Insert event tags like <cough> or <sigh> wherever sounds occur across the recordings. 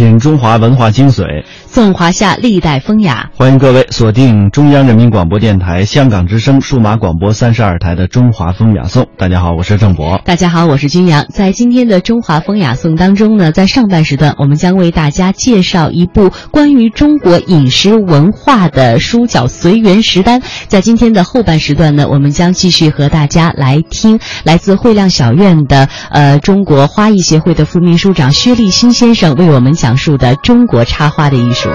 品中华文化精髓，颂华夏历代风雅。欢迎各位锁定中央人民广播电台香港之声数码广播三十二台的《中华风雅颂》。大家好，我是郑博。大家好，我是君阳。在今天的《中华风雅颂》当中呢，在上半时段，我们将为大家介绍一部关于中国饮食文化的书，叫《随园食单》。在今天的后半时段呢，我们将继续和大家来听来自汇亮小院的呃中国花艺协会的副秘书长薛立新先生为我们讲述的中国插花的艺术。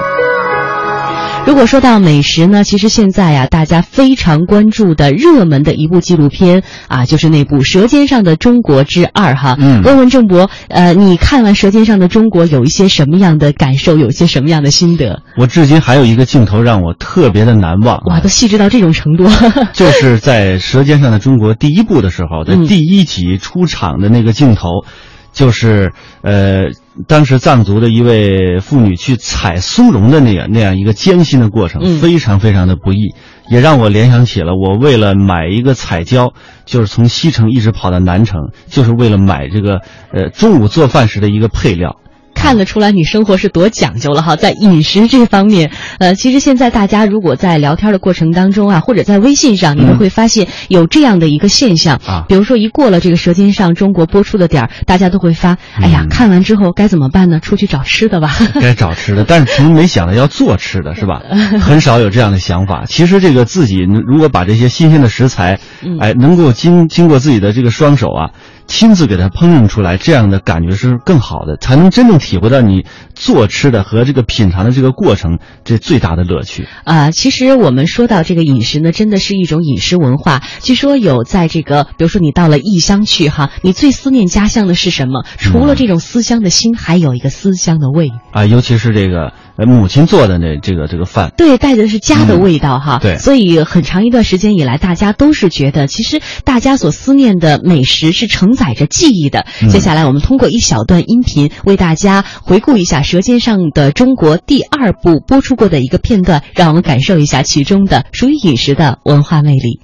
如果说到美食呢，其实现在呀，大家非常关注的热门的一部纪录片啊，就是那部《舌尖上的中国之二》哈。嗯问问郑博，呃，你看完《舌尖上的中国》有一些什么样的感受，有一些什么样的心得？我至今还有一个镜头让我特别的难忘啊，哇，都细致到这种程度。<laughs> <laughs> 就是在《舌尖上的中国》第一部的时候，在嗯第一集出场的那个镜头，就是呃，当时藏族的一位妇女去采松茸的那样那样一个艰辛的过程，嗯非常非常的不易，也让我联想起了我为了买一个彩椒，就是从西城一直跑到南城，就是为了买这个呃中午做饭时的一个配料。看得出来你生活是多讲究了哈，在饮食这方面，呃，其实现在大家如果在聊天的过程当中啊，或者在微信上，你们会发现有这样的一个现象啊比如说一过了这个《舌尖上中国》播出的点儿，大家都会发，哎呀，嗯看完之后该怎么办呢？出去找吃的吧。该找吃的，<laughs> 但是从没想到要做吃的，是吧？<laughs> 很少有这样的想法。其实这个自己如果把这些新鲜的食材，嗯哎，能够经经过自己的这个双手啊，亲自给它烹饪出来，这样的感觉是更好的，才能真正体会到你做吃的和这个品尝的这个过程这最大的乐趣。啊、其实我们说到这个饮食呢，真的是一种饮食文化。据说有在这个，比如说你到了异乡去哈，你最思念家乡的是什么？除了这种思乡的心，还有一个思乡的味。啊，尤其是这个呃母亲做的那这个这个饭，对，带的是家的味道哈。对所以很长一段时间以来，大家都是觉得，其实大家所思念的美食是承载着记忆的。嗯接下来，我们通过一小段音频，为大家回顾一下《舌尖上的中国》第二部播出过的一个片段，让我们感受一下其中的属于饮食的文化魅力。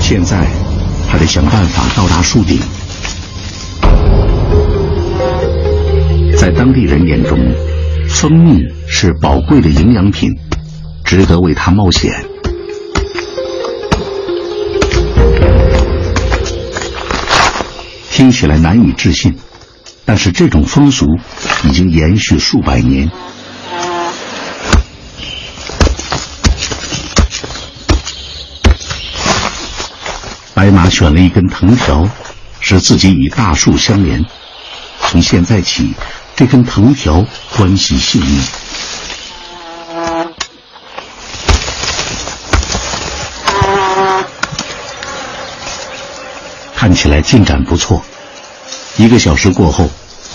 现在，还得想办法到达树顶。在当地人眼中，蜂蜜是宝贵的营养品，值得为它冒险。听起来难以置信，但是这种风俗已经延续数百年。白马选了一根藤条，使自己与大树相连。从现在起，这根藤条关系性命。看起来进展不错。一个小时过后，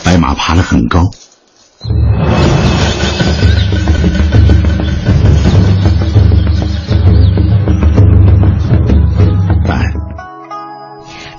白马爬得很高。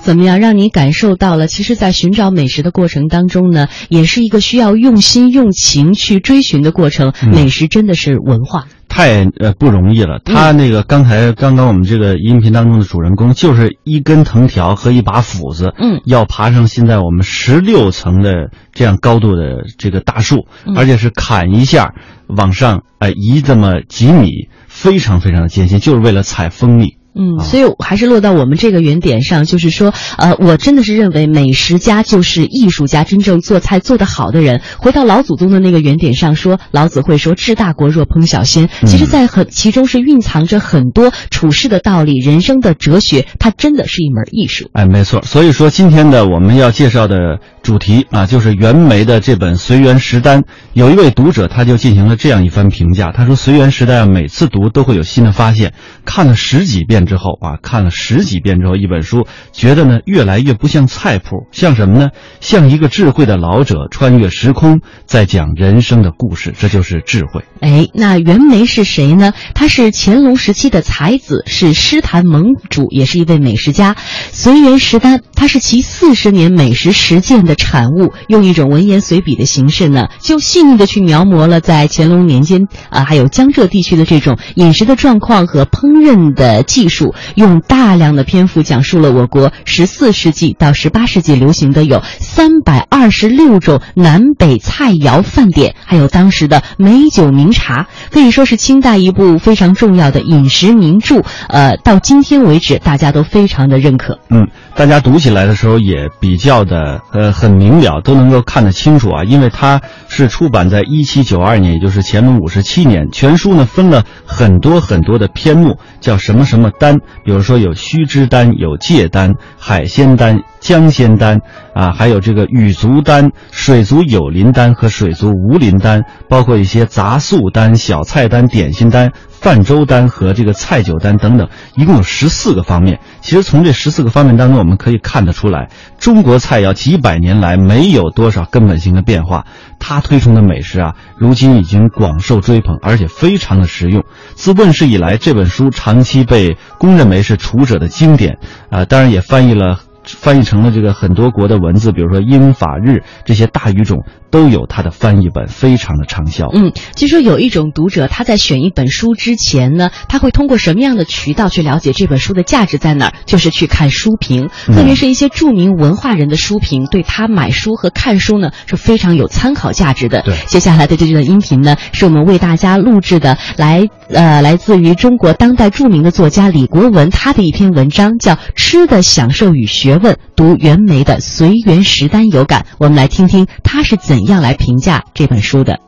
怎么样让你感受到了？其实，在寻找美食的过程当中呢，也是一个需要用心用情去追寻的过程。嗯美食真的是文化。太呃不容易了。他那个刚才刚刚我们这个音频当中的主人公，就是一根藤条和一把斧子，嗯要爬上现在我们十六层的这样高度的这个大树，嗯而且是砍一下往上呃移这么几米，非常非常的艰辛，就是为了采蜂蜜。嗯，啊所以还是落到我们这个原点上，就是说，呃，我真的是认为美食家就是艺术家，真正做菜做得好的人。回到老祖宗的那个原点上说，老子会说“治大国若烹小鲜”，其实，在很其中是蕴藏着很多处世的道理、人生的哲学，它真的是一门艺术。哎，没错。所以说，今天的我们要介绍的主题啊，就是袁枚的这本《随园食单》。有一位读者他就进行了这样一番评价，他说：“随园食单啊，每次读都会有新的发现。看了十几遍之后啊，看了十几遍之后，一本书觉得呢越来越不像菜谱，像什么呢？像一个智慧的老者穿越时空，在讲人生的故事。这就是智慧。哎，那袁枚是谁呢？他是乾隆时期的才子，是诗坛盟主，也是一位美食家。随园食单，他是其四十年美食实践的产物，用一种文言随笔的形式呢，就细腻的去描摹了在乾隆年间啊，还有江浙地区的这种饮食的状况和烹饪的技术，用大量的篇幅讲述了我国十四世纪到十八世纪流行的有三百二十六种南北菜肴饭点，还有当时的美酒名茶，可以说是清代一部非常重要的饮食名著。呃，到今天为止，大家都非常的认可。嗯，大家读起来的时候也比较的呃很明了，都能够看得清楚啊，因为它是出版在一七九二年，也就是乾隆五十七年。全书呢分了很多很多的篇目，叫什么什么丹，比如说有须知丹、有芥丹、海鲜丹、香鲜丹啊，还有这个羽足丹、水族有鳞丹和水族无鳞丹，包括一些杂素丹、小菜丹、点心丹。泛舟丹和这个菜酒丹等等，一共有十四个方面。其实从这十四个方面当中，我们可以看得出来，中国菜肴几百年来没有多少根本性的变化。他推崇的美食啊，如今已经广受追捧，而且非常的实用。自问世以来，这本书长期被公认为是厨者的经典啊，当然也翻译了。翻译成了这个很多国的文字，比如说英法日这些大语种都有它的翻译本，非常的畅销。嗯，据说有一种读者他在选一本书之前呢，他会通过什么样的渠道去了解这本书的价值在哪儿？就是去看书评，特别是一些著名文化人的书评，对他买书和看书呢是非常有参考价值的。对，接下来的这段音频呢，是我们为大家录制的，来呃，来自于中国当代著名的作家李国文他的一篇文章，叫《吃的享受与学》。问读袁枚的《随园食单》有感，我们来听听他是怎样来评价这本书的。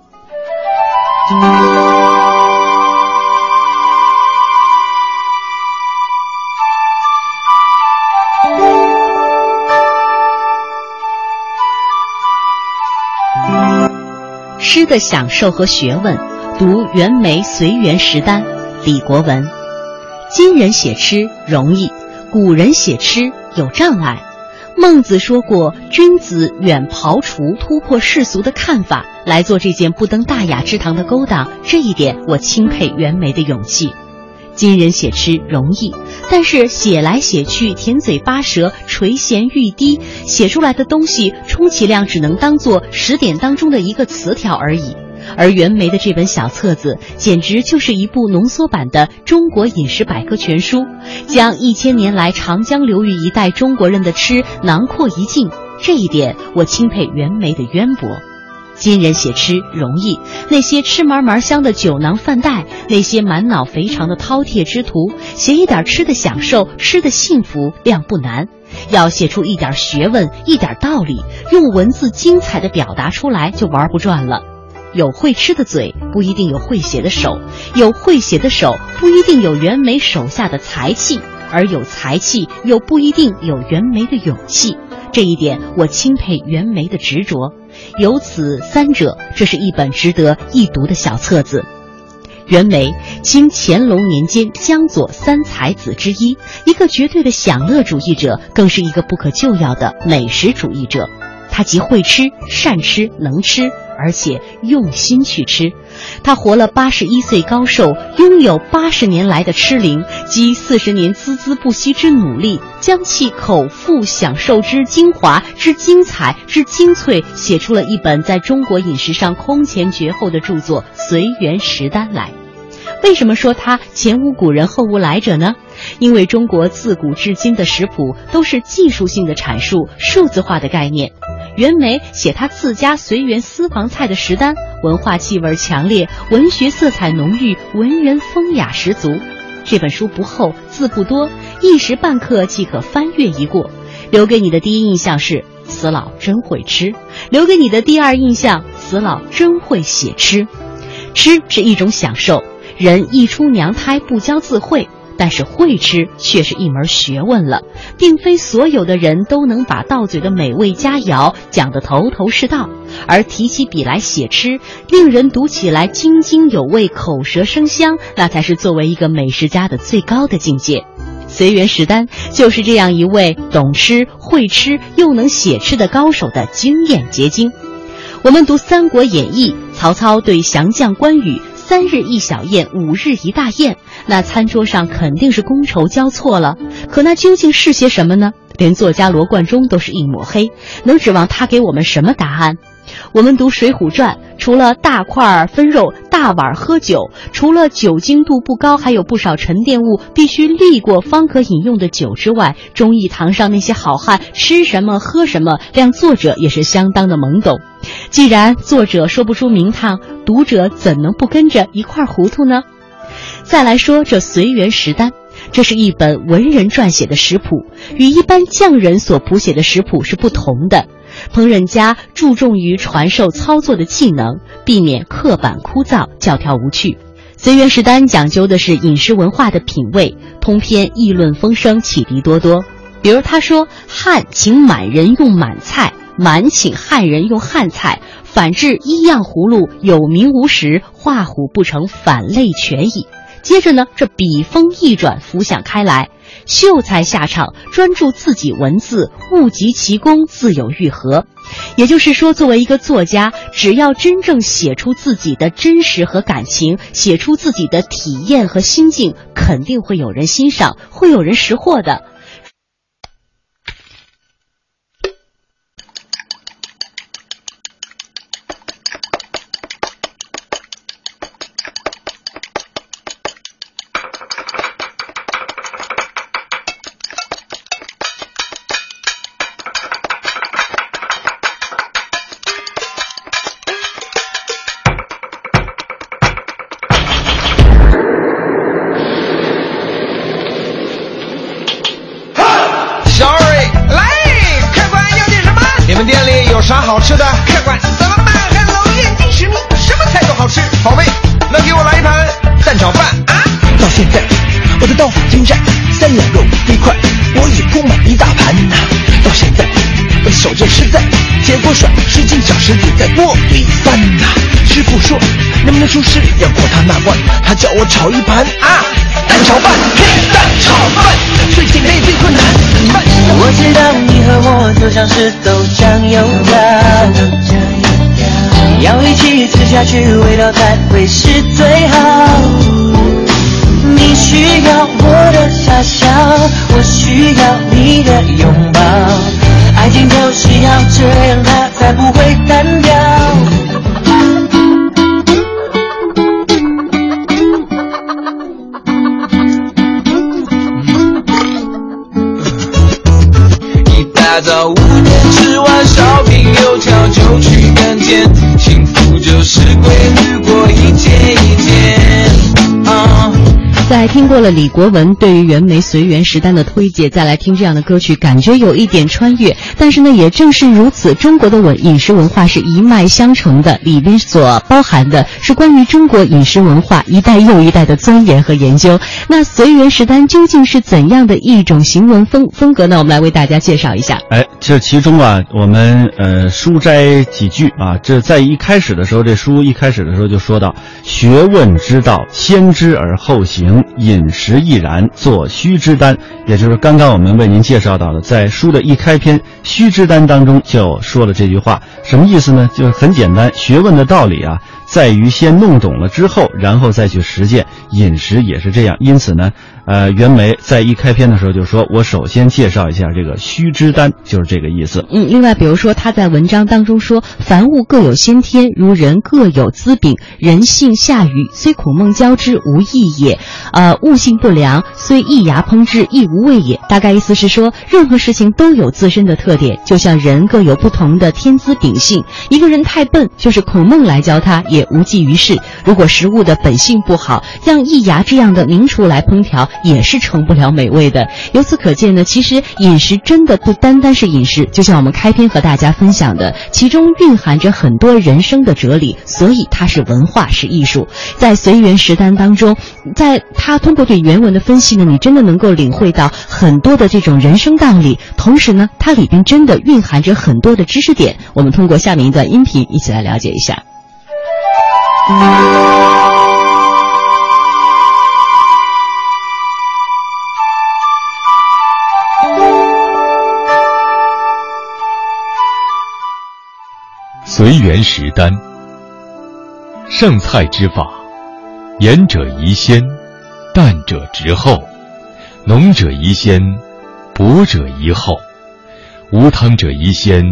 诗的享受和学问，读袁枚《随园食单》，李国文。今人写诗容易，古人写诗。有障碍，孟子说过：“君子远庖厨，突破世俗的看法，来做这件不登大雅之堂的勾当。”这一点，我钦佩袁枚的勇气。今人写诗容易，但是写来写去，甜嘴巴舌，垂涎欲滴，写出来的东西，充其量只能当做十点当中的一个词条而已。而袁枚的这本小册子，简直就是一部浓缩版的《中国饮食百科全书》，将一千年来长江流域一带中国人的吃囊括一尽。这一点，我钦佩袁枚的渊博。今人写吃容易，那些吃嘛嘛香的酒囊饭袋，那些满脑肥肠的饕餮之徒，写一点吃的享受、吃的幸福，量不难；要写出一点学问、一点道理，用文字精彩的表达出来，就玩不转了。有会吃的嘴，不一定有会写的手；有会写的手，不一定有袁枚手下的才气；而有才气，又不一定有袁枚的勇气。这一点，我钦佩袁枚的执着。有此三者，这是一本值得一读的小册子。袁枚，清乾隆年间江左三才子之一，一个绝对的享乐主义者，更是一个不可救药的美食主义者。他既会吃、善吃、能吃。而且用心去吃，他活了八十一岁高寿，拥有八十年来的吃龄，集四十年孜孜不息之努力，将其口腹享受之精华、之精彩、之精粹，写出了一本在中国饮食上空前绝后的著作《随园食单》来。为什么说他前无古人后无来者呢？因为中国自古至今的食谱都是技术性的阐述、数字化的概念。袁枚写他自家随园私房菜的食单，文化气味强烈，文学色彩浓郁，文人风雅十足。这本书不厚，字不多，一时半刻即可翻阅一过。留给你的第一印象是：此老真会吃；留给你的第二印象，此老真会写吃。吃是一种享受，人一出娘胎不教自会。但是会吃却是一门学问了，并非所有的人都能把到嘴的美味佳肴讲得头头是道。而提起笔来写吃，令人读起来津津有味、口舌生香，那才是作为一个美食家的最高的境界。随园食单就是这样一位懂吃、会吃又能写吃的高手的经验结晶。我们读《三国演义》，曹操对降将关羽。三日一小宴，五日一大宴，那餐桌上肯定是觥筹交错了。可那究竟是些什么呢？连作家罗贯中都是一抹黑，能指望他给我们什么答案？我们读《水浒传》，除了大块分肉、大碗喝酒，除了酒精度不高，还有不少沉淀物必须沥过方可饮用的酒之外，忠义堂上那些好汉吃什么喝什么，让作者也是相当的懵懂。既然作者说不出名堂，读者怎能不跟着一块糊涂呢？再来说这随园食单，这是一本文人撰写的食谱，与一般匠人所谱写的食谱是不同的。烹饪家注重于传授操作的技能，避免刻板枯燥、教条无趣。随园食单讲究的是饮食文化的品味，通篇议论风声，启迪多多。比如他说：“汉请满人用满菜，满请汉人用汉菜，反制一样葫芦，有名无实，画虎不成反类犬矣。”接着呢，这笔锋一转，浮想开来。秀才下场，专注自己文字，物极其功，自有愈合。也就是说，作为一个作家，只要真正写出自己的真实和感情，写出自己的体验和心境，肯定会有人欣赏，会有人识货的。叫我炒一盘啊蛋炒饭，嘿，蛋炒饭最简单也最困难。我知道你和我就像是豆浆油条，要一起吃下去，味道才会是最好。你需要我的傻笑，我需要你的拥抱，爱情就是要这样，它才不会单调。就去干见，幸福就是规律过一天一天。啊。在听过了李国文对于袁枚随园时代的推介，再来听这样的歌曲，感觉有一点穿越。但是呢，也正是如此，中国的文饮食文化是一脉相承的，里边所包含的是关于中国饮食文化一代又一代的钻研和研究。那随园食单究竟是怎样的一种行文风风格呢？我们来为大家介绍一下。哎，这其中啊，我们呃书摘几句啊，这在一开始的时候，这书一开始的时候就说到：学问之道，先知而后行。饮食亦然，做虚之单，也就是刚刚我们为您介绍到的，在书的一开篇《须知单》当中就说了这句话，什么意思呢？就是很简单，学问的道理啊，在于先弄懂了之后，然后再去实践。饮食也是这样，因此呢。呃，袁枚在一开篇的时候就说：“我首先介绍一下这个须知单，就是这个意思。”嗯，另外，比如说他在文章当中说：“凡物各有先天，如人各有资禀。人性下愚，虽苦孟交之，无益也；呃，物性不良，虽易牙烹之，亦无味也。”大概意思是说，任何事情都有自身的特点，就像人各有不同的天资秉性。一个人太笨，就是孔孟来教他也无济于事。如果食物的本性不好，让易牙这样的名厨来烹调。也是成不了美味的。由此可见呢，其实饮食真的不单单是饮食，就像我们开篇和大家分享的，其中蕴含着很多人生的哲理，所以它是文化，是艺术。在随缘食单当中，在他通过对原文的分析呢，你真的能够领会到很多的这种人生道理。同时呢，它里边真的蕴含着很多的知识点。我们通过下面一段音频一起来了解一下。随缘食丹，上菜之法：盐者宜先，淡者直后，浓者宜先，薄者宜后。无汤者宜先，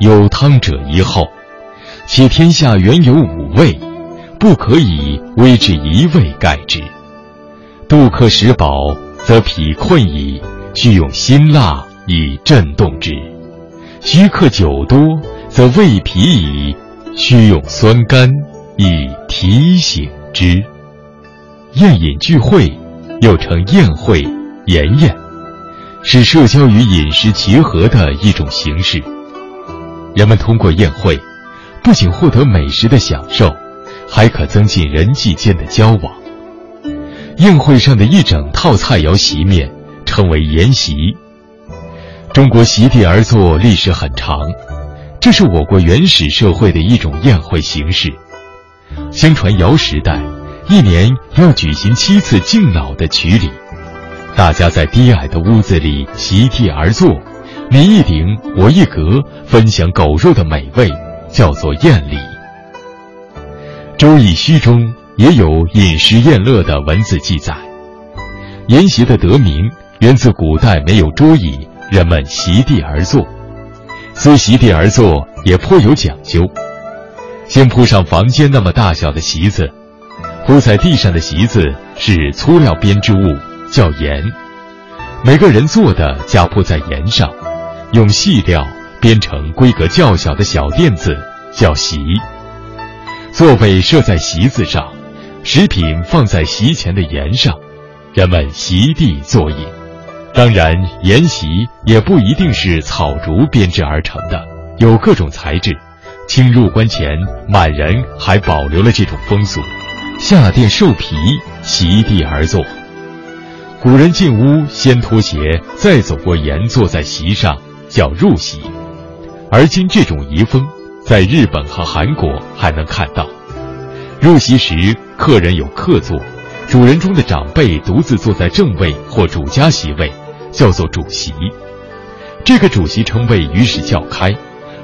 有汤者宜后。且天下原有五味，不可以为之一味盖之。杜克食饱，则脾困矣，须用辛辣以震动之；虚克酒多，则胃疲矣，须用酸甘以提醒之。宴饮聚会，又称宴会、筵宴，是社交与饮食结合的一种形式。人们通过宴会，不仅获得美食的享受，还可增进人际间的交往。宴会上的一整套菜肴席面称为筵席。中国席地而坐历史很长，这是我国原始社会的一种宴会形式。相传尧时代。一年要举行七次敬老的曲礼，大家在低矮的屋子里席地而坐，你一顶我一格，分享狗肉的美味，叫做宴礼。《周易》序中也有饮食宴乐的文字记载。筵席的得名源自古代没有桌椅，人们席地而坐。虽席地而坐，也颇有讲究。先铺上房间那么大小的席子。铺在地上的席子是粗料编织物，叫筵。每个人坐的加铺在檐上，用细料编成规格较小的小垫子，叫席。座位设在席子上，食品放在席前的檐上，人们席地坐饮。当然，筵席也不一定是草竹编织而成的，有各种材质。清入关前，满人还保留了这种风俗。下垫兽皮，席地而坐。古人进屋先脱鞋，再走过檐，坐在席上，叫入席。而今这种遗风，在日本和韩国还能看到。入席时，客人有客座，主人中的长辈独自坐在正位或主家席位，叫做主席。这个主席称谓于是较开。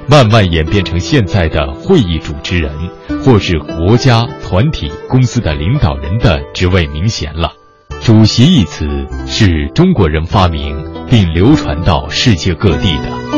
慢慢演变成现在的会议主持人，或是国家、团体、公司的领导人的职位名衔了。主席一词是中国人发明并流传到世界各地的。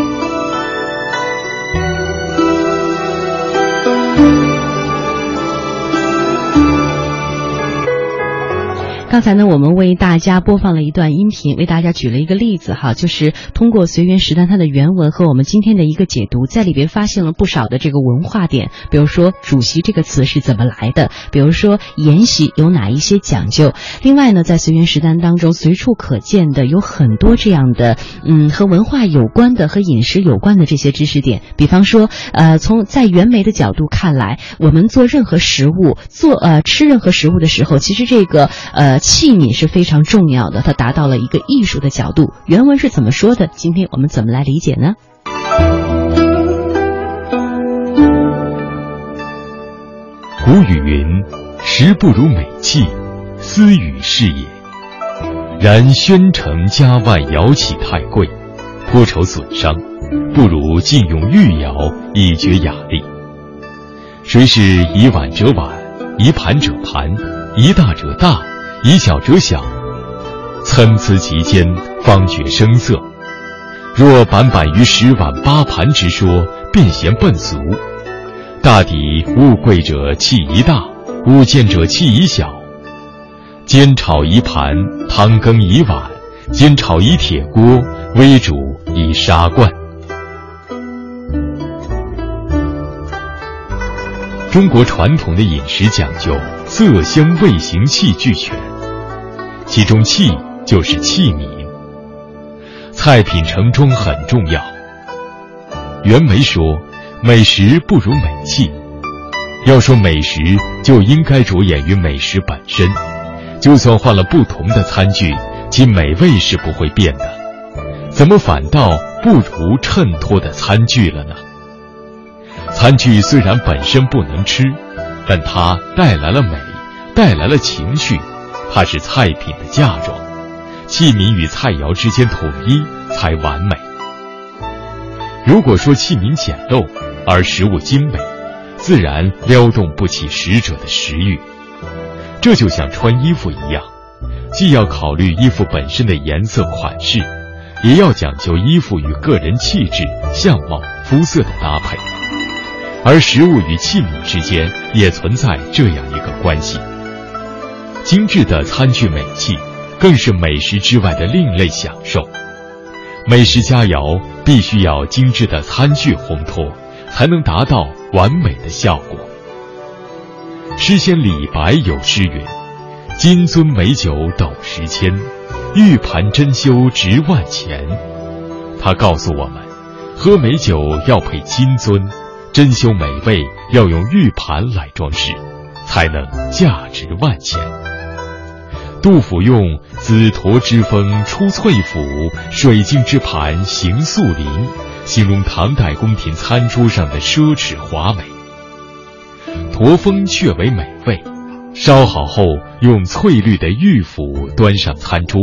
刚才呢，我们为大家播放了一段音频，为大家举了一个例子哈，就是通过《随园食单》它的原文和我们今天的一个解读，在里边发现了不少的这个文化点，比如说“主席”这个词是怎么来的，比如说筵席有哪一些讲究。另外呢，在《随园食单》当中，随处可见的有很多这样的嗯和文化有关的、和饮食有关的这些知识点。比方说，呃，从在袁枚的角度看来，我们做任何食物、做呃吃任何食物的时候，其实这个呃。器皿是非常重要的，它达到了一个艺术的角度。原文是怎么说的？今天我们怎么来理解呢？古语云：“食不如美器，斯与是也。”然宣城家外窑器太贵，颇愁损伤，不如尽用玉窑以绝雅丽。谁是以碗者碗，以盘者盘，以大者大。以小者小，参差其间，方觉声色。若板板于十碗八盘之说，便嫌笨俗。大抵物贵者器宜大，物贱者器宜小。煎炒一盘，汤羹一碗；煎炒一铁锅，煨煮一砂罐。中国传统的饮食讲究色香味形气俱全。其中器就是器皿，菜品盛装很重要。袁枚说：“美食不如美器。”要说美食，就应该着眼于美食本身。就算换了不同的餐具，其美味是不会变的。怎么反倒不如衬托的餐具了呢？餐具虽然本身不能吃，但它带来了美，带来了情绪。它是菜品的嫁妆，器皿与菜肴之间统一才完美。如果说器皿简陋而食物精美，自然撩动不起食者的食欲。这就像穿衣服一样，既要考虑衣服本身的颜色款式，也要讲究衣服与个人气质、相貌、肤色的搭配，而食物与器皿之间也存在这样一个关系。精致的餐具美器，更是美食之外的另类享受。美食佳肴必须要精致的餐具烘托，才能达到完美的效果。诗仙李白有诗云：“金樽美酒斗十千，玉盘珍羞值万钱。”他告诉我们，喝美酒要配金樽，珍馐美味要用玉盘来装饰，才能价值万钱。杜甫用“紫驼之风出翠府，水镜之盘行素林”，形容唐代宫廷餐桌上的奢侈华美。驼峰却为美味，烧好后用翠绿的玉釜端上餐桌，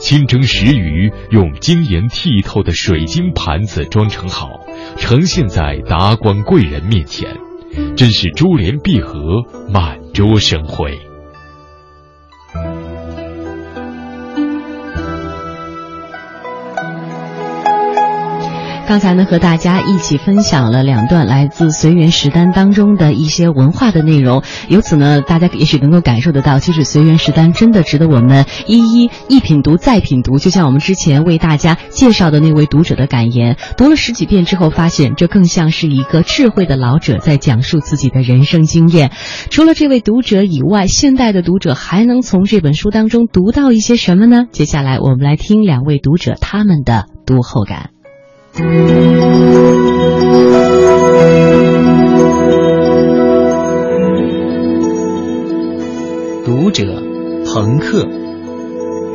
清蒸石鱼用晶莹剔透的水晶盘子装成好，呈现在达官贵人面前，真是珠联璧合，满桌生辉。Thank you. 刚才呢，和大家一起分享了两段来自《随园食单》当中的一些文化的内容。由此呢，大家也许能够感受得到，其实《随园食单》真的值得我们一一一品读再品读。就像我们之前为大家介绍的那位读者的感言，读了十几遍之后，发现这更像是一个智慧的老者在讲述自己的人生经验。除了这位读者以外，现代的读者还能从这本书当中读到一些什么呢？接下来我们来听两位读者他们的读后感。读者，朋克，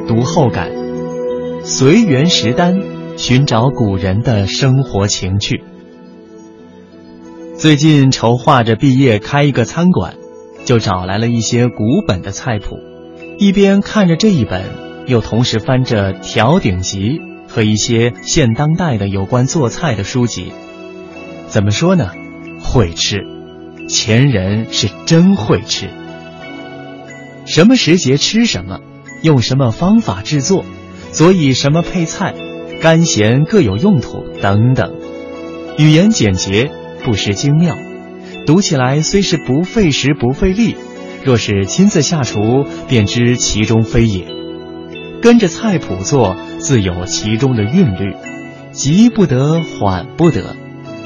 读后感，随缘食单，寻找古人的生活情趣。最近筹划着毕业开一个餐馆，就找来了一些古本的菜谱，一边看着这一本，又同时翻着《调鼎集》。和一些现当代的有关做菜的书籍，怎么说呢？会吃，前人是真会吃。什么时节吃什么，用什么方法制作，佐以什么配菜，干咸各有用途等等，语言简洁，不失精妙。读起来虽是不费时不费力，若是亲自下厨，便知其中非也。跟着菜谱做。自有其中的韵律，急不得，缓不得，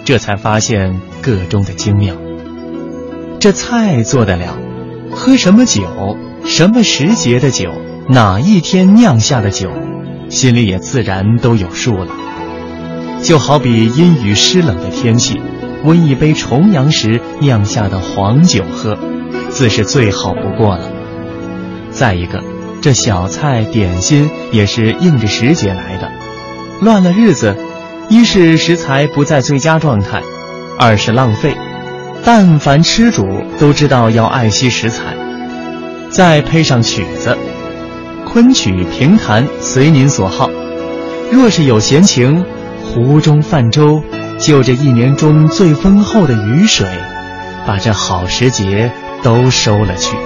这才发现个中的精妙。这菜做得了，喝什么酒，什么时节的酒，哪一天酿下的酒，心里也自然都有数了。就好比阴雨湿冷的天气，温一杯重阳时酿下的黄酒喝，自是最好不过了。再一个。这小菜点心也是应着时节来的，乱了日子，一是食材不在最佳状态，二是浪费。但凡吃主都知道要爱惜食材。再配上曲子，昆曲评弹随您所好。若是有闲情，湖中泛舟，就这一年中最丰厚的雨水，把这好时节都收了去。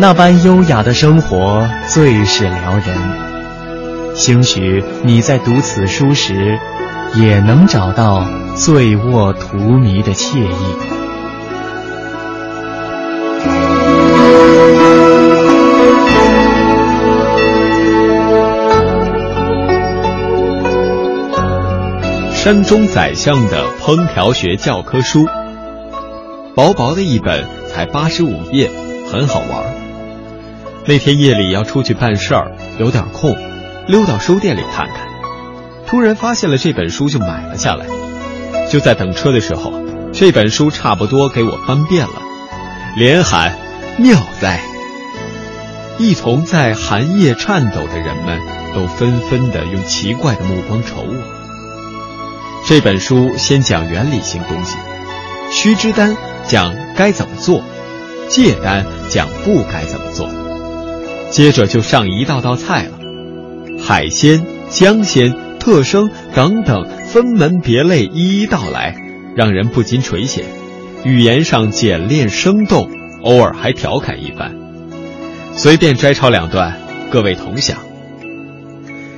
那般优雅的生活最是撩人，兴许你在读此书时，也能找到醉卧荼蘼的惬意。山中宰相的烹调学教科书，薄薄的一本，才八十五页，很好玩。那天夜里要出去办事儿，有点空，溜到书店里看看，突然发现了这本书，就买了下来。就在等车的时候，这本书差不多给我翻遍了，连喊妙哉！一同在寒夜颤抖的人们都纷纷的用奇怪的目光瞅我。这本书先讲原理性东西，须知单讲该怎么做，戒单讲不该怎么做。接着就上一道道菜了，海鲜、江鲜、特生等等，分门别类一一道来，让人不禁垂涎。语言上简练生动，偶尔还调侃一番。随便摘抄两段，各位同享。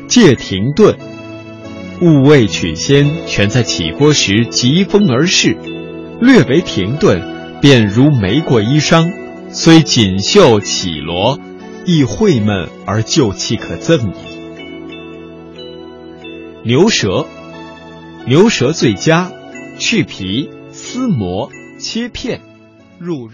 借停顿。物味取鲜，全在起锅时疾风而逝，略为停顿，便如没过衣裳，虽锦绣绮罗，亦晦闷而旧气可赠矣。牛舌，牛舌最佳，去皮，撕膜，切片，入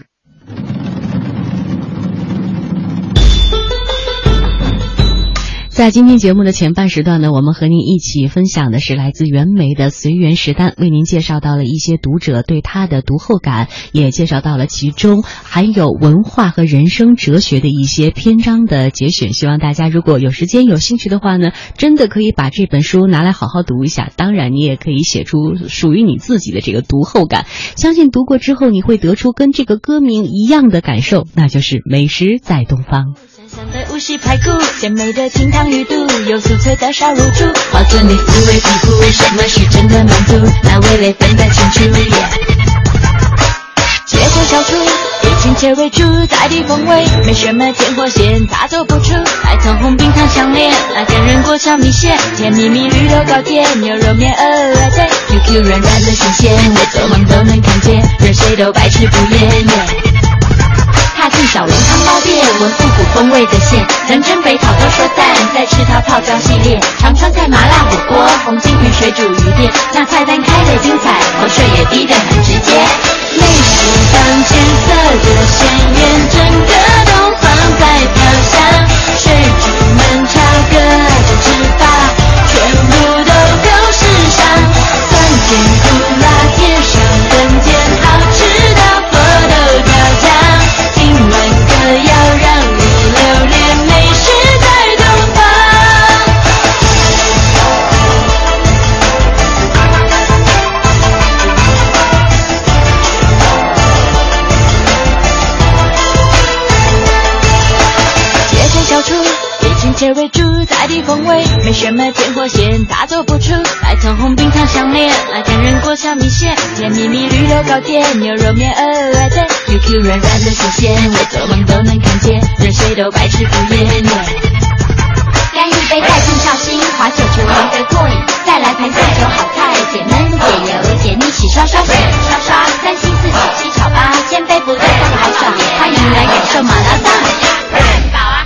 在今天节目的前半时段呢，我们和您一起分享的是来自袁枚的《随园食单》，为您介绍到了一些读者对他的读后感，也介绍到了其中含有文化和人生哲学的一些篇章的节选。希望大家如果有时间、有兴趣的话呢，真的可以把这本书拿来好好读一下。当然，你也可以写出属于你自己的这个读后感。相信读过之后，你会得出跟这个歌名一样的感受，那就是美食在东方。香的无锡排骨，鲜美的清汤鱼肚，有酥脆的烧乳猪，保证你滋味皮肤。什么是真的满足？那味蕾分得清楚。切成小厨，以清切为主，在地风味，没什么甜或咸，它做不出。白葱红冰糖相连，辣椒人过桥米线，甜蜜蜜绿豆糕点，牛肉面鹅啊对，Q Q 软软的新鲜，我做梦都能看见，任谁都百吃不厌。小笼汤包店，闻复古风味的馅，能蒸北炒都说赞，再吃它泡椒系列，常川菜麻辣火锅，红金鱼水煮鱼店，那菜单开的精彩，口水也滴得很直接。美食当前色的鲜艳，整个东方在飘香，风味，没什么甜或咸，它做不出。白葱红冰糖相连，辣椒人过桥米线，甜蜜蜜绿豆糕点，牛肉面鹅啊对，Q Q 软软的新鲜，我做梦都能看见，任谁都百吃不厌。干一杯再进绍兴，划酒厨喝个过瘾，再来盘下酒好菜，解闷解油解腻，洗刷刷洗刷刷，三七四喜七炒八，千杯不醉更豪爽，欢迎来感受麻辣烫。汉堡啊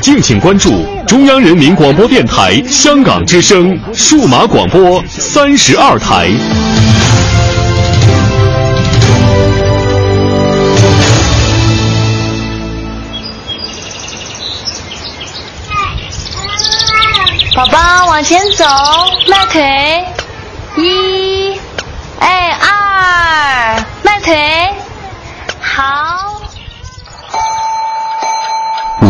敬请关注中央人民广播电台香港之声数码广播三十二台。宝宝往前走，迈腿，一，哎二，迈腿，好。五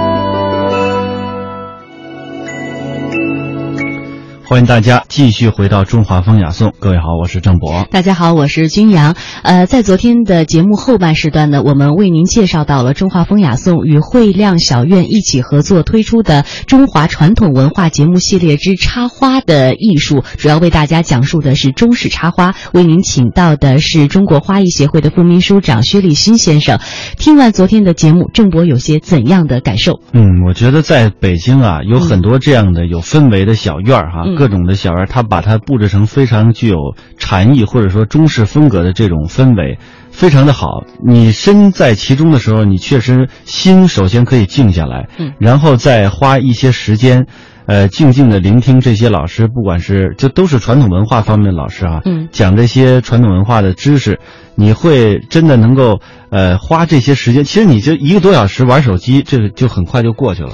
欢迎大家继续回到《中华风雅颂》。各位好，我是郑博。大家好，我是君阳。呃，在昨天的节目后半时段呢，我们为您介绍到了《中华风雅颂》与汇亮小院一起合作推出的中华传统文化节目系列之插花的艺术，主要为大家讲述的是中式插花。为您请到的是中国花艺协会的副秘书长薛立新先生。听完昨天的节目，郑博有些怎样的感受？嗯，我觉得在北京啊，有很多这样的有氛围的小院儿哈。各种的小院，他把它布置成非常具有禅意或者说中式风格的这种氛围，非常的好。你身在其中的时候，你确实心首先可以静下来，嗯，然后再花一些时间，呃，静静的聆听这些老师，不管是就都是传统文化方面的老师啊，嗯，讲这些传统文化的知识，你会真的能够呃花这些时间。其实你就一个多小时玩手机，这个就很快就过去了。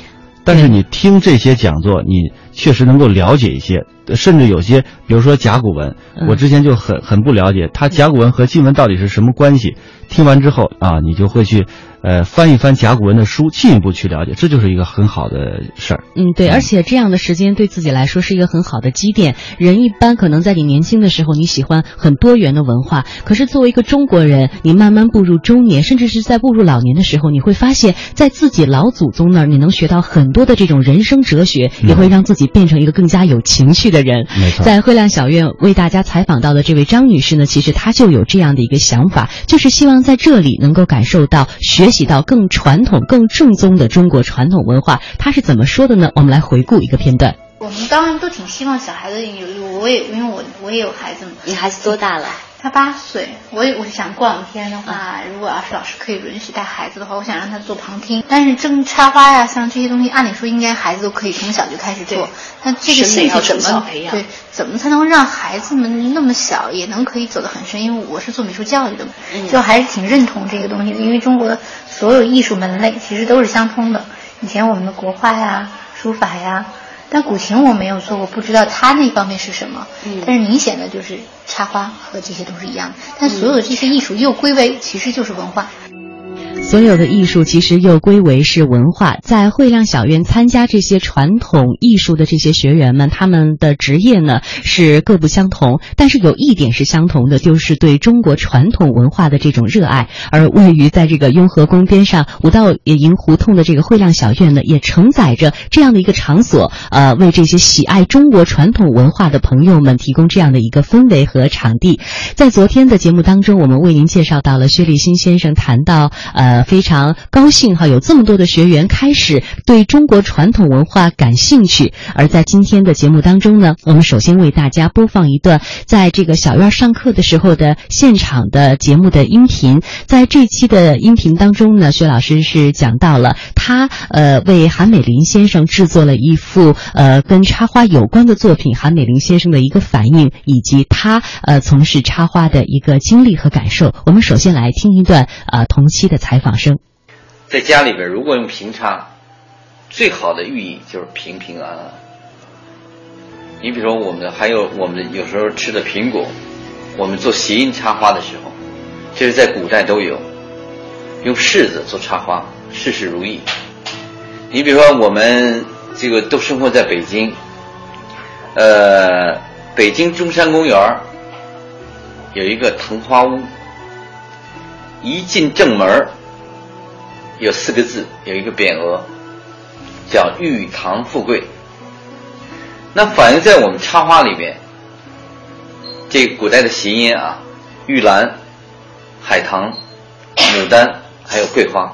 但是你听这些讲座，你确实能够了解一些，甚至有些，比如说甲骨文，我之前就很很不了解，它甲骨文和金文到底是什么关系。听完之后啊，你就会去。呃，翻一翻甲骨文的书，进一步去了解，这就是一个很好的事儿。嗯，对，而且这样的时间对自己来说是一个很好的积淀。人一般可能在你年轻的时候，你喜欢很多元的文化，可是作为一个中国人，你慢慢步入中年，甚至是在步入老年的时候，你会发现在自己老祖宗那儿，你能学到很多的这种人生哲学，也会让自己变成一个更加有情趣的人。没错，在惠亮小院为大家采访到的这位张女士呢，其实她就有这样的一个想法，就是希望在这里能够感受到、学习到更传。传统更正宗的中国传统文化，他是怎么说的呢？我们来回顾一个片段。我们当然都挺希望小孩子有，我也因为我我也有孩子嘛。你孩子多大了？他八岁，我也我想过两天的话，如果要是老师可以允许带孩子的话，我想让他做旁听。但是正插花呀，像这些东西，按理说应该孩子都可以从小就开始做。那这个兴趣怎么对？怎么才能让孩子们那么小也能可以走得很深？因为我是做美术教育的嘛，就还是挺认同这个东西的。因为中国所有艺术门类其实都是相通的。以前我们的国画呀、书法呀。但古琴我没有做过，不知道它那方面是什么。嗯，但是明显的就是插花和这些都是一样的。但所有的这些艺术又归为其实就是文化。所有的艺术其实又归为是文化。在汇亮小院参加这些传统艺术的这些学员们，他们的职业呢是各不相同，但是有一点是相同的，就是对中国传统文化的这种热爱。而位于在这个雍和宫边上五道营胡同的这个汇亮小院呢，也承载着这样的一个场所，呃，为这些喜爱中国传统文化的朋友们提供这样的一个氛围和场地。在昨天的节目当中，我们为您介绍到了薛立新先生谈到呃。非常高兴哈，有这么多的学员开始对中国传统文化感兴趣。而在今天的节目当中呢，我们首先为大家播放一段在这个小院上课的时候的现场的节目的音频。在这期的音频当中呢，薛老师是讲到了他呃为韩美林先生制作了一幅呃跟插花有关的作品，韩美林先生的一个反应，以及他呃从事插花的一个经历和感受。我们首先来听一段呃同期的采访声。在家里边，如果用平插，最好的寓意就是平平安安。你比如说，我们还有我们有时候吃的苹果，我们做谐音插花的时候，这是在古代都有，用柿子做插花，事事如意。你比如说，我们这个都生活在北京，呃，北京中山公园有一个藤花屋，一进正门有四个字，有一个匾额，叫“玉堂富贵”。那反映在我们插花里边，这古代的谐音啊，玉兰、海棠、牡丹，还有桂花，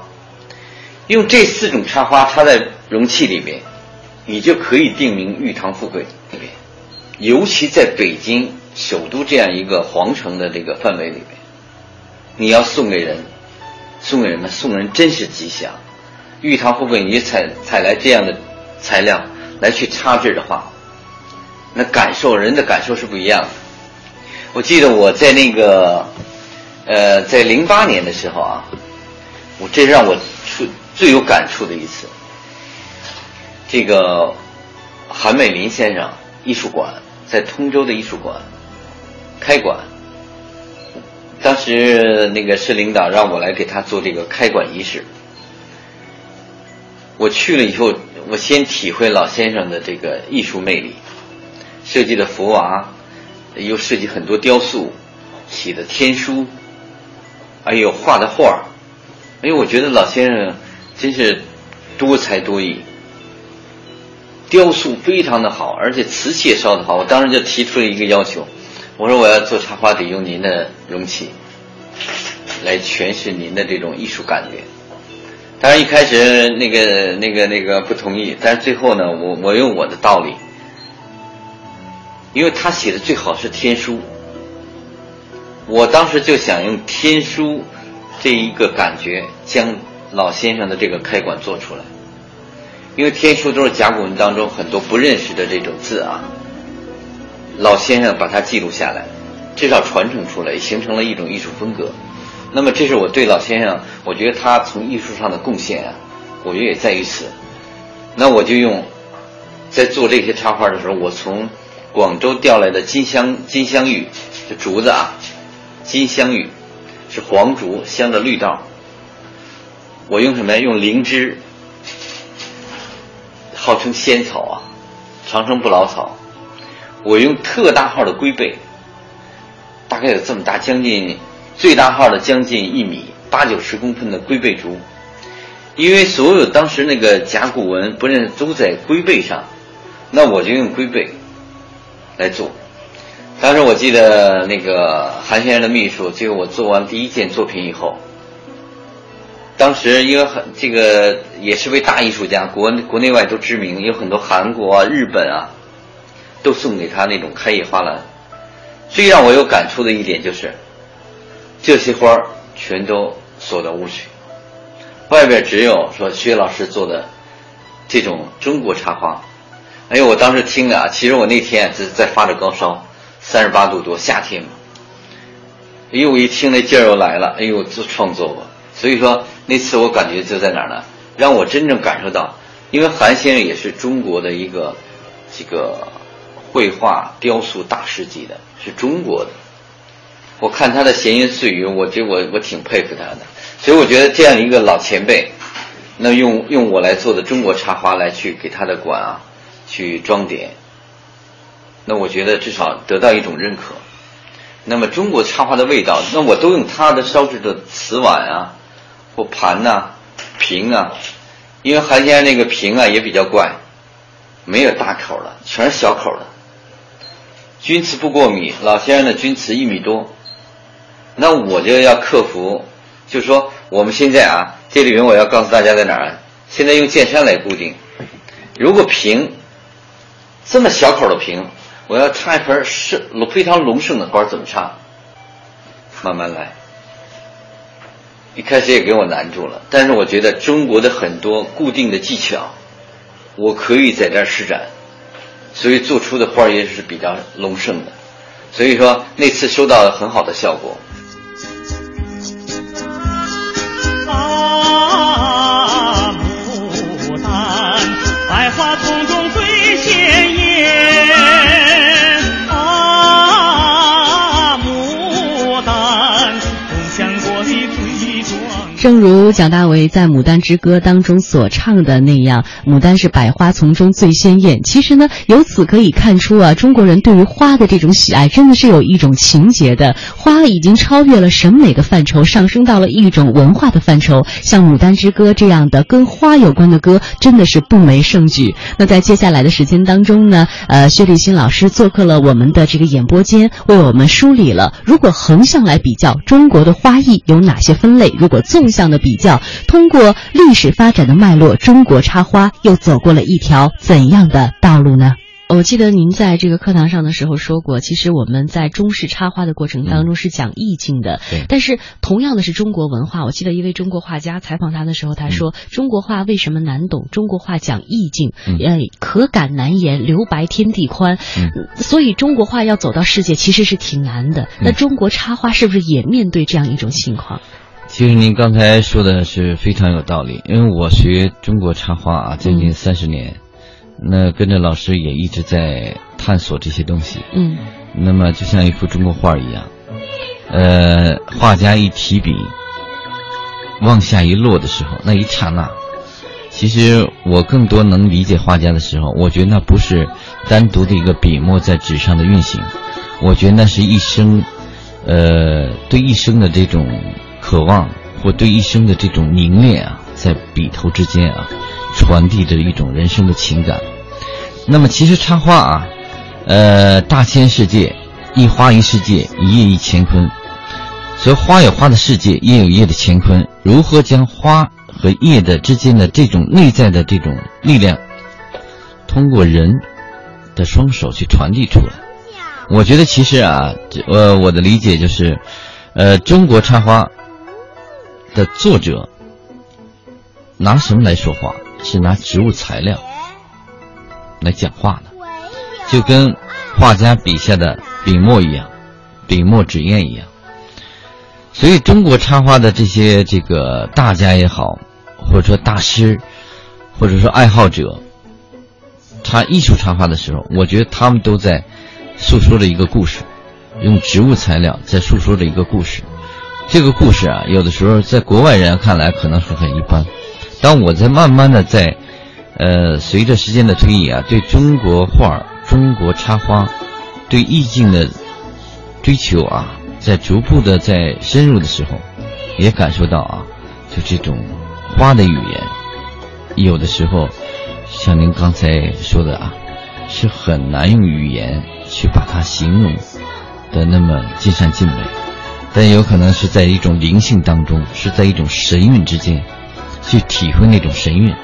用这四种插花插在容器里边，你就可以定名“玉堂富贵”里边。尤其在北京首都这样一个皇城的这个范围里边，你要送给人，送给人们送人真是吉祥。玉堂富贵，你采采来这样的材料来去插制的话。那感受人的感受是不一样的。我记得我在那个，呃，在零八年的时候啊，我这让我出最有感触的一次。这个韩美林先生艺术馆在通州的艺术馆开馆，当时那个市领导让我来给他做这个开馆仪式。我去了以后，我先体会老先生的这个艺术魅力。设计的佛娃，又设计很多雕塑，写的天书，还有画的画儿，哎，我觉得老先生真是多才多艺，雕塑非常的好，而且瓷器也烧得好。我当时就提出了一个要求，我说我要做插花得用您的容器，来诠释您的这种艺术感觉。当然一开始那个那个那个不同意，但是最后呢，我我用我的道理。因为他写的最好是天书，我当时就想用天书这一个感觉，将老先生的这个开馆做出来。因为天书都是甲骨文当中很多不认识的这种字啊，老先生把它记录下来，至少传承出来，形成了一种艺术风格。那么，这是我对老先生，我觉得他从艺术上的贡献啊，我觉得也在于此。那我就用在做这些插画的时候，我从。广州调来的金香金香玉，这竹子啊，金香玉是黄竹镶的绿道。我用什么呀？用灵芝，号称仙草啊，长生不老草。我用特大号的龟背，大概有这么大，将近最大号的将近一米，八九十公分的龟背竹。因为所有当时那个甲骨文不认都在龟背上，那我就用龟背。来做，当时我记得那个韩先生的秘书，就我做完第一件作品以后，当时因为很这个也是位大艺术家，国国内外都知名，有很多韩国啊、日本啊，都送给他那种开业花篮。最让我有感触的一点就是，这些花全都锁到屋去，外边只有说薛老师做的这种中国插花。哎呦，我当时听了啊，其实我那天是在发着高烧，三十八度多，夏天嘛。哎呦，我一听那劲儿又来了，哎呦，做创作吧。所以说那次我感觉就在哪儿呢？让我真正感受到，因为韩先生也是中国的一个这个绘画雕塑大师级的，是中国的。我看他的闲言碎语，我觉得我我挺佩服他的。所以我觉得这样一个老前辈，那用用我来做的中国插花来去给他的馆啊。去装点，那我觉得至少得到一种认可。那么中国插花的味道，那我都用他的烧制的瓷碗啊，或盘呐、瓶啊。因为韩先生那个瓶啊也比较怪，没有大口的，全是小口的。钧瓷不过米，老先生的钧瓷一米多，那我就要克服，就是说我们现在啊，这里面我要告诉大家在哪儿？现在用剑山来固定。如果平，这么小口的平，我要唱一盆是非常隆盛的花，怎么唱？慢慢来。一开始也给我难住了，但是我觉得中国的很多固定的技巧，我可以在这施展，所以做出的花也是比较隆盛的。所以说那次收到了很好的效果。啊，牡丹，百花丛中最鲜艳。正如蒋大为在《牡丹之歌》当中所唱的那样，牡丹是百花丛中最鲜艳。其实呢，由此可以看出啊，中国人对于花的这种喜爱真的是有一种情节的。花已经超越了审美的范畴，上升到了一种文化的范畴。像《牡丹之歌》这样的跟花有关的歌，真的是不枚胜举。那在接下来的时间当中呢，呃，薛立新老师做客了我们的这个演播间，为我们梳理了如果横向来比较中国的花艺有哪些分类，如果纵向的比较，通过历史发展的脉络，中国插花又走过了一条怎样的道路呢？我记得您在这个课堂上的时候说过，其实我们在中式插花的过程当中是讲意境的。对但是同样的是中国文化，我记得一位中国画家采访他的时候，他说、中国画为什么难懂？中国画讲意境，嗯呃，可感难言，留白天地宽。嗯所以中国画要走到世界其实是挺难的。那中国插花是不是也面对这样一种情况？其实您刚才说的是非常有道理，因为我学中国插花啊，将近三十年，那跟着老师也一直在探索这些东西。嗯那么就像一幅中国画一样，呃，画家一提笔，往下一落的时候，那一刹那，其实我更多能理解画家的时候，我觉得那不是单独的一个笔墨在纸上的运行，我觉得那是一生，呃，对一生的这种渴望或对一生的这种凝练啊，在笔头之间啊，传递着一种人生的情感。那么其实插花啊，呃，大千世界，一花一世界，一叶一乾坤。所以花有花的世界，叶有叶的乾坤。如何将花和叶的之间的这种内在的这种力量，通过人的双手去传递出来？我觉得其实啊，呃，我的理解就是，呃，中国插花的作者拿什么来说话？是拿植物材料来讲话的，就跟画家笔下的笔墨一样，笔墨纸砚一样。所以，中国插花的这些这个大家也好，或者说大师，或者说爱好者，插艺术插花的时候，我觉得他们都在诉说着一个故事，用植物材料在诉说着一个故事。这个故事啊，有的时候在国外人看来可能是很一般。当我在慢慢的在，呃，随着时间的推移啊，对中国画、中国插花，对意境的追求啊，在逐步的在深入的时候，也感受到啊，就这种花的语言，有的时候像您刚才说的啊，是很难用语言去把它形容的那么尽善尽美，但有可能是在一种灵性当中，是在一种神韵之间，去体会那种神韵。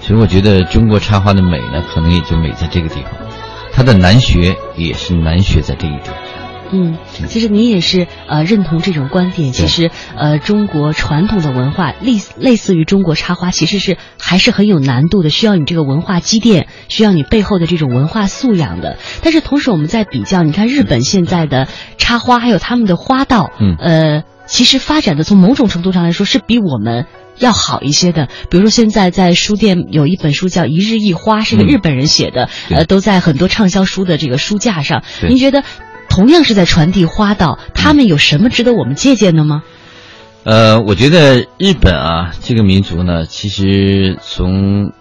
所以我觉得中国插花的美呢，可能也就美在这个地方，它的难学也是难学在这一点。嗯，其实您也是呃认同这种观点。其实呃，中国传统的文化类类似于中国插花，其实是还是很有难度的，需要你这个文化积淀，需要你背后的这种文化素养的。但是同时我们在比较，你看日本现在的插花，还有他们的花道，嗯，呃，其实发展的从某种程度上来说是比我们。要好一些的，比如说现在在书店有一本书叫《一日一花》，是个日本人写的，嗯、呃，都在很多畅销书的这个书架上。您觉得？同样是在传递花道，他们有什么值得我们借鉴的吗？呃，我觉得日本啊，这个民族呢，其实从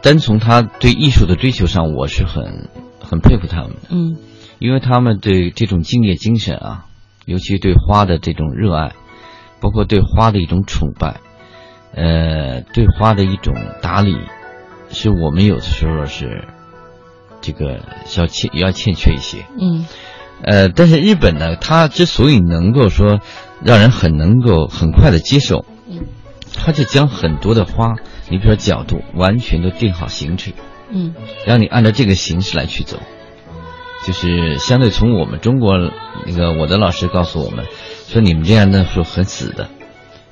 单从他对艺术的追求上，我是很很佩服他们的。嗯，因为他们对这种敬业精神啊，尤其对花的这种热爱，包括对花的一种崇拜，呃，对花的一种打理，是我们有的时候是这个要欠要欠缺一些。嗯。呃，但是日本呢，它之所以能够说让人很能够很快的接受，嗯，他就将很多的花，你比如说角度，完全都定好形制，嗯，让你按照这个形式来去走。就是相对从我们中国那个我的老师告诉我们，说你们这样的是很死的，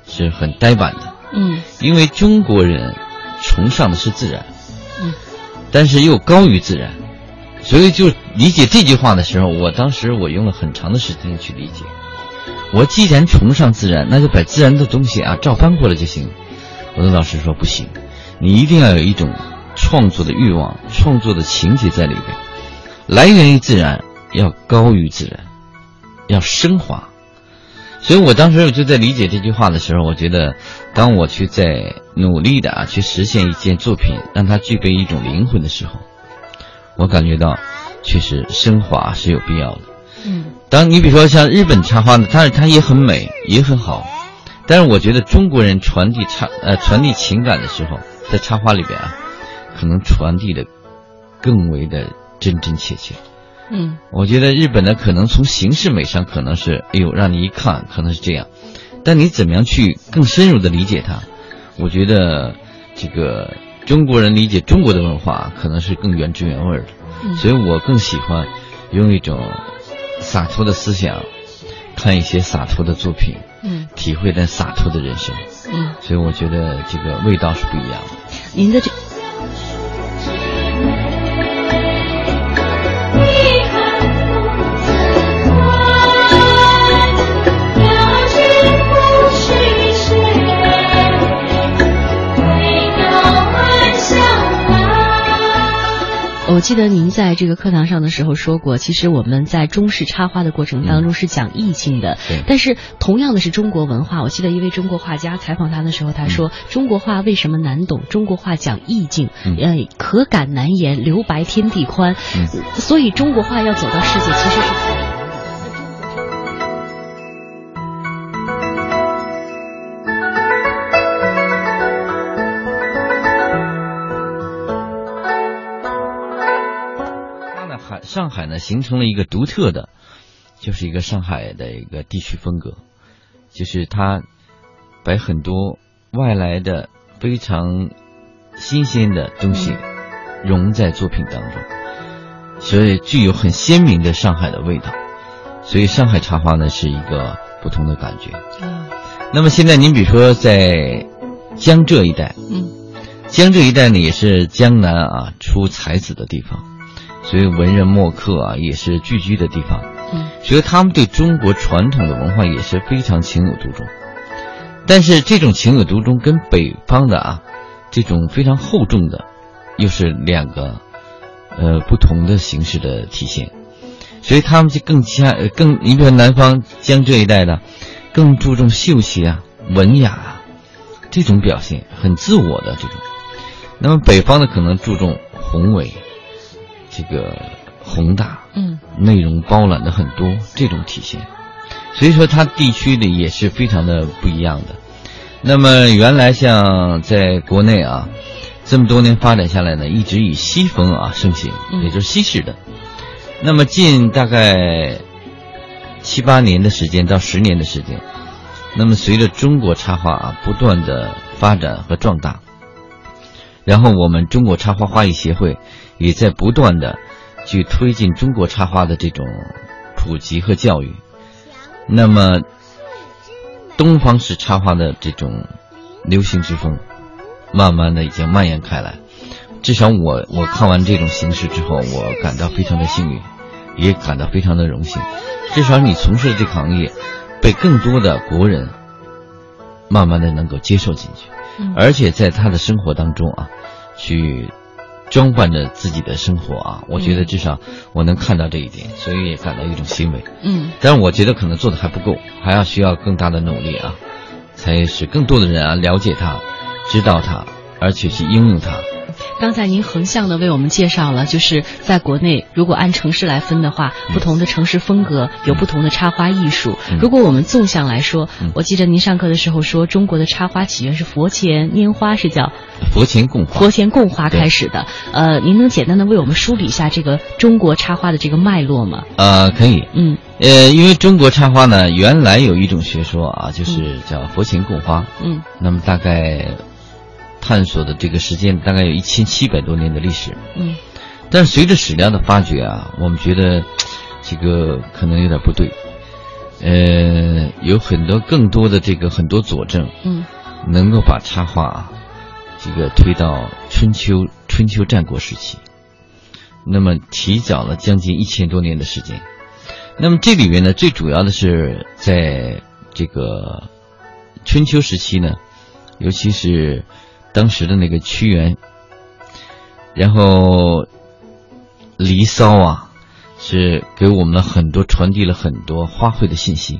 是很呆板的。嗯，因为中国人崇尚的是自然，嗯，但是又高于自然，所以就理解这句话的时候，我当时我用了很长的时间去理解。我既然崇尚自然，那就把自然的东西啊照搬过来就行。我的老师说不行，你一定要有一种创作的欲望、创作的情节在里边，来源于自然，要高于自然，要升华。所以我当时我就在理解这句话的时候，我觉得，当我去在努力的啊去实现一件作品，让它具备一种灵魂的时候，我感觉到，确实升华是有必要的。嗯，当你比如说像日本插花呢，但是它也很美，也很好，但是我觉得中国人传递插呃传递情感的时候，在插花里边啊，可能传递的更为的真真切切。嗯，我觉得日本呢，可能从形式美上可能是，哎呦，让你一看可能是这样，但你怎么样去更深入的理解它？我觉得这个中国人理解中国的文化，可能是更原汁原味的。嗯所以我更喜欢用一种洒脱的思想，看一些洒脱的作品，嗯体会那洒脱的人生。嗯，所以我觉得这个味道是不一样的。您的这。我记得您在这个课堂上的时候说过，其实我们在中式插花的过程当中是讲意境的。对但是同样的是中国文化，我记得一位中国画家采访他的时候，他说、中国画为什么难懂？中国画讲意境，嗯呃，可感难言，留白天地宽。嗯所以中国画要走到世界，其实是。上海呢形成了一个独特的，就是一个上海的一个地区风格，就是它把很多外来的非常新鲜的东西融在作品当中，所以具有很鲜明的上海的味道。所以上海茶花呢是一个不同的感觉。嗯那么现在您比如说在江浙一带，嗯，江浙一带呢也是江南啊出才子的地方，所以文人墨客啊也是聚居的地方。嗯，所以他们对中国传统的文化也是非常情有独钟。但是这种情有独钟跟北方的啊这种非常厚重的，又是两个呃不同的形式的体现。所以他们就更加呃更，你比如南方江浙一带的，更注重秀气啊、文雅啊这种表现，很自我的这种。那么北方的，可能注重宏伟，这个宏大，嗯，内容包揽的很多这种体现。所以说，它地区的也是非常的不一样的。那么原来像在国内啊，这么多年发展下来呢，一直以西风啊盛行，嗯也就是西式的。那么近大概七八年的时间到十年的时间，那么随着中国插画啊不断的发展和壮大，然后我们中国插画画艺协会也在不断的去推进中国插花的这种普及和教育。那么东方式插花的这种流行之风，慢慢的已经蔓延开来。至少我我看完这种形式之后，我感到非常的幸运，也感到非常的荣幸。至少你从事的这个行业，被更多的国人慢慢的能够接受进去，嗯而且在他的生活当中啊，去装扮着自己的生活啊，我觉得至少我能看到这一点，所以也感到一种欣慰。嗯但是我觉得可能做的还不够，还要需要更大的努力啊，才使更多的人啊了解它，知道它，而且去应用它。刚才您横向的为我们介绍了，就是在国内，如果按城市来分的话，不同的城市风格有不同的插花艺术。嗯如果我们纵向来说，嗯我记得您上课的时候说，中国的插花起源是佛前拈花，是叫佛前供花，佛前供花开始的。呃，您能简单的为我们梳理一下这个中国插花的这个脉络吗？呃，可以。嗯，呃，因为中国插花呢，原来有一种学说啊，就是叫佛前供花。嗯。那么大概探索的这个时间大概有一千七百多年的历史。嗯。但是随着史料的发掘啊，我们觉得这个可能有点不对。呃，有很多更多的这个很多佐证。嗯。能够把插画啊，这个推到春秋春秋战国时期，那么提早了将近一千多年的时间。那么这里面呢，最主要的是在这个春秋时期呢，尤其是当时的那个屈原，然后《离骚》啊，是给我们了很多传递了很多花卉的信息，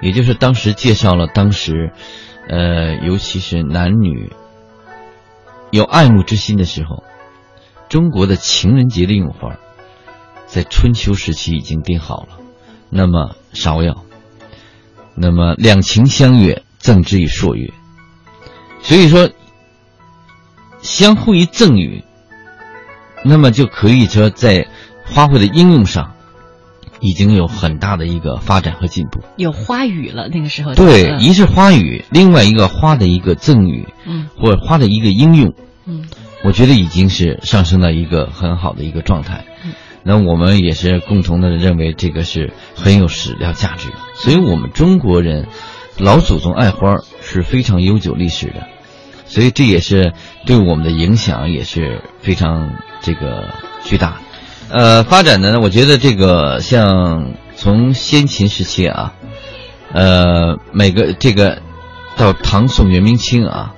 也就是当时介绍了当时。呃，尤其是男女有爱慕之心的时候，中国的情人节的用花，在春秋时期已经定好了。那么芍药，那么两情相悦，赠之以硕月。所以说，相互于赠予，那么就可以说在花卉的应用上。已经有很大的一个发展和进步，有花语了。那个时候，对，一是花语，另外一个花的一个赠与，嗯，或者花的一个应用，嗯，我觉得已经是上升到一个很好的一个状态。嗯，那我们也是共同的认为这个是很有史料价值。所以我们中国人老祖宗爱花是非常悠久历史的，所以这也是对我们的影响也是非常这个巨大。呃，发展的呢，我觉得这个像从先秦时期啊，呃，每个这个到唐宋元明清啊，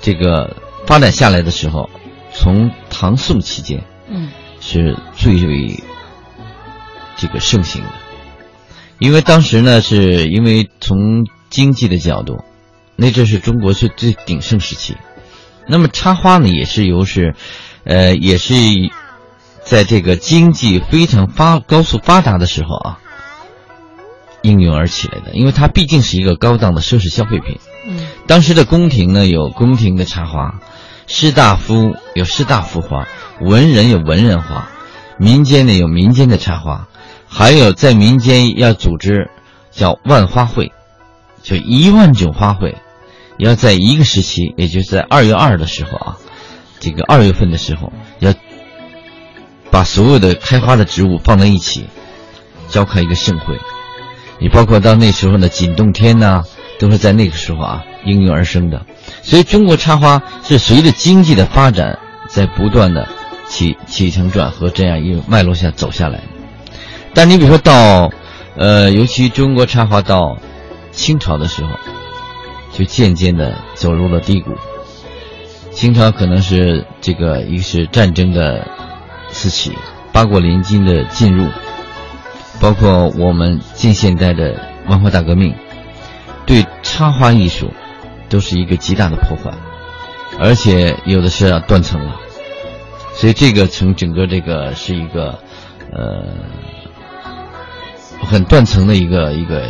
这个发展下来的时候，从唐宋期间，嗯，是最为这个盛行的，因为当时呢，是因为从经济的角度，那这是中国是最鼎盛时期，那么插花呢，也是由是，呃，也是。在这个经济非常发高速发达的时候啊，应运而起来的，因为它毕竟是一个高档的奢侈消费品。嗯，当时的宫廷呢有宫廷的插花，士大夫有士大夫花，文人有文人花，民间呢有民间的插花，还有在民间要组织叫万花会，就一万种花卉，要在一个时期，也就是在二月二的时候啊，这个二月份的时候要。把所有的开花的植物放在一起，召开一个盛会。你包括到那时候的锦洞天呐，都是在那个时候啊应运而生的。所以中国插花是随着经济的发展，在不断的起起承转合这样一个脉络下走下来。但你比如说到，呃，尤其中国插花到清朝的时候，就渐渐的走入了低谷。清朝可能是这个一个是战争的。四起，八国联军的进入，包括我们近现代的文化大革命，对插花艺术都是一个极大的破坏，而且有的是要断层了。所以这个从整个这个是一个呃很断层的一个一个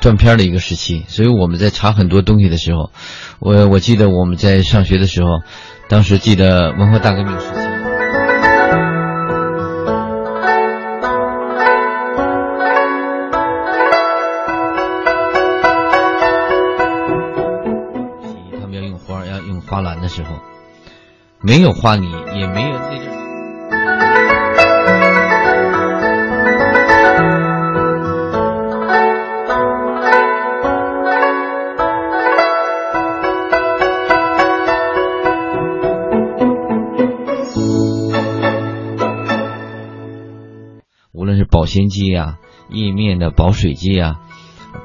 断片的一个时期。所以我们在查很多东西的时候，我我记得我们在上学的时候，当时记得文化大革命时期。他们要用花要用花篮的时候，没有花泥，也没有那种。鲜机啊，意面的保水机啊。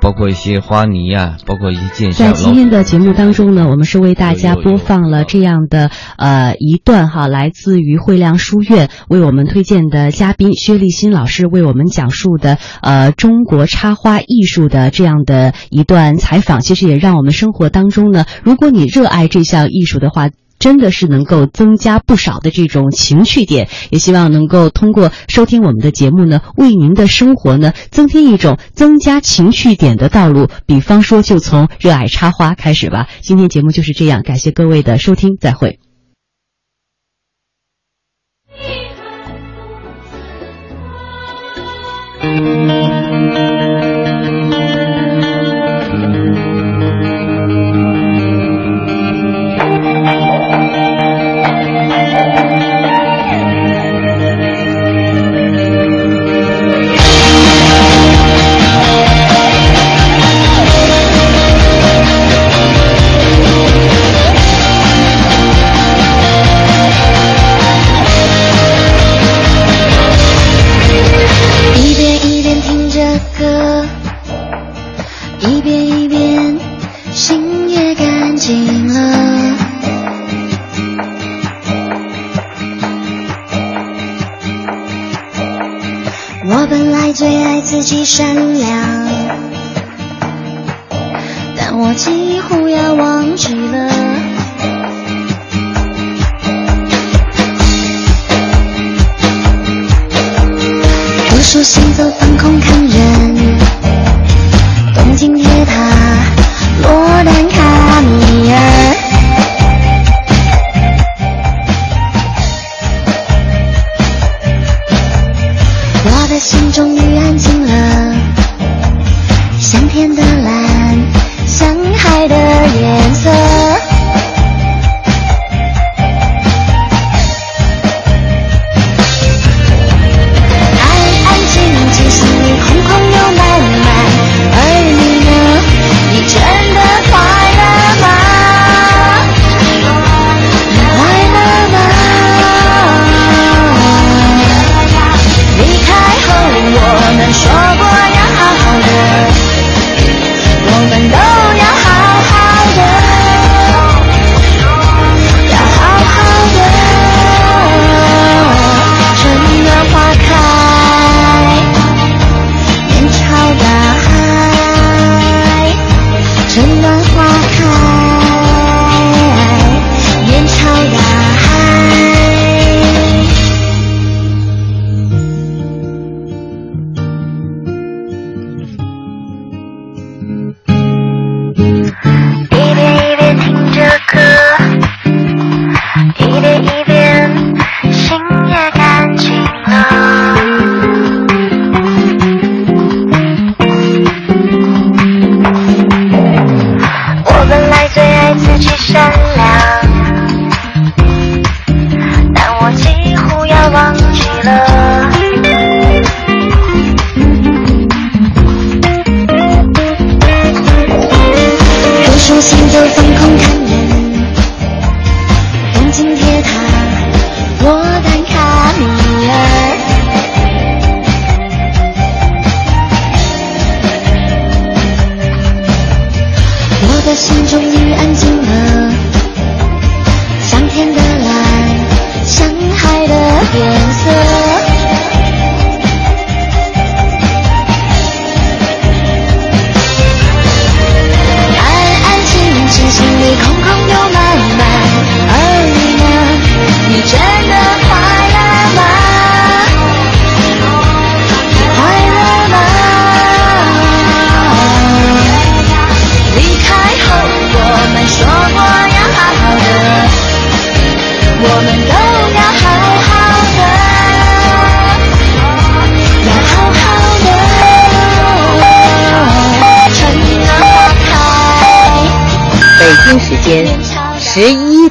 包括一些花泥呀，包括一些建在今天的节目当中呢，我们是为大家播放了这样的呃一段哈，来自于惠亮书院为我们推荐的嘉宾薛立新老师为我们讲述的呃中国插花艺术的这样的一段采访。其实也让我们生活当中呢，如果你热爱这项艺术的话。真的是能够增加不少的这种情趣点，也希望能够通过收听我们的节目呢，为您的生活呢增添一种增加情趣点的道路。比方说，就从热爱插花开始吧。今天节目就是这样，感谢各位的收听，再会。歌。一遍一遍心也干净了。我本来最爱自己善良但我几乎要忘记了行走放空看人。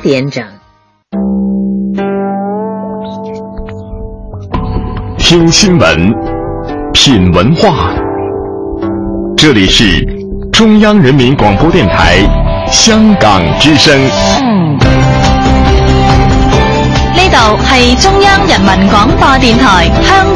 点整。听新闻，品文化，这里是中央人民广播电台香港之声。呢度系中央人民广播电台香。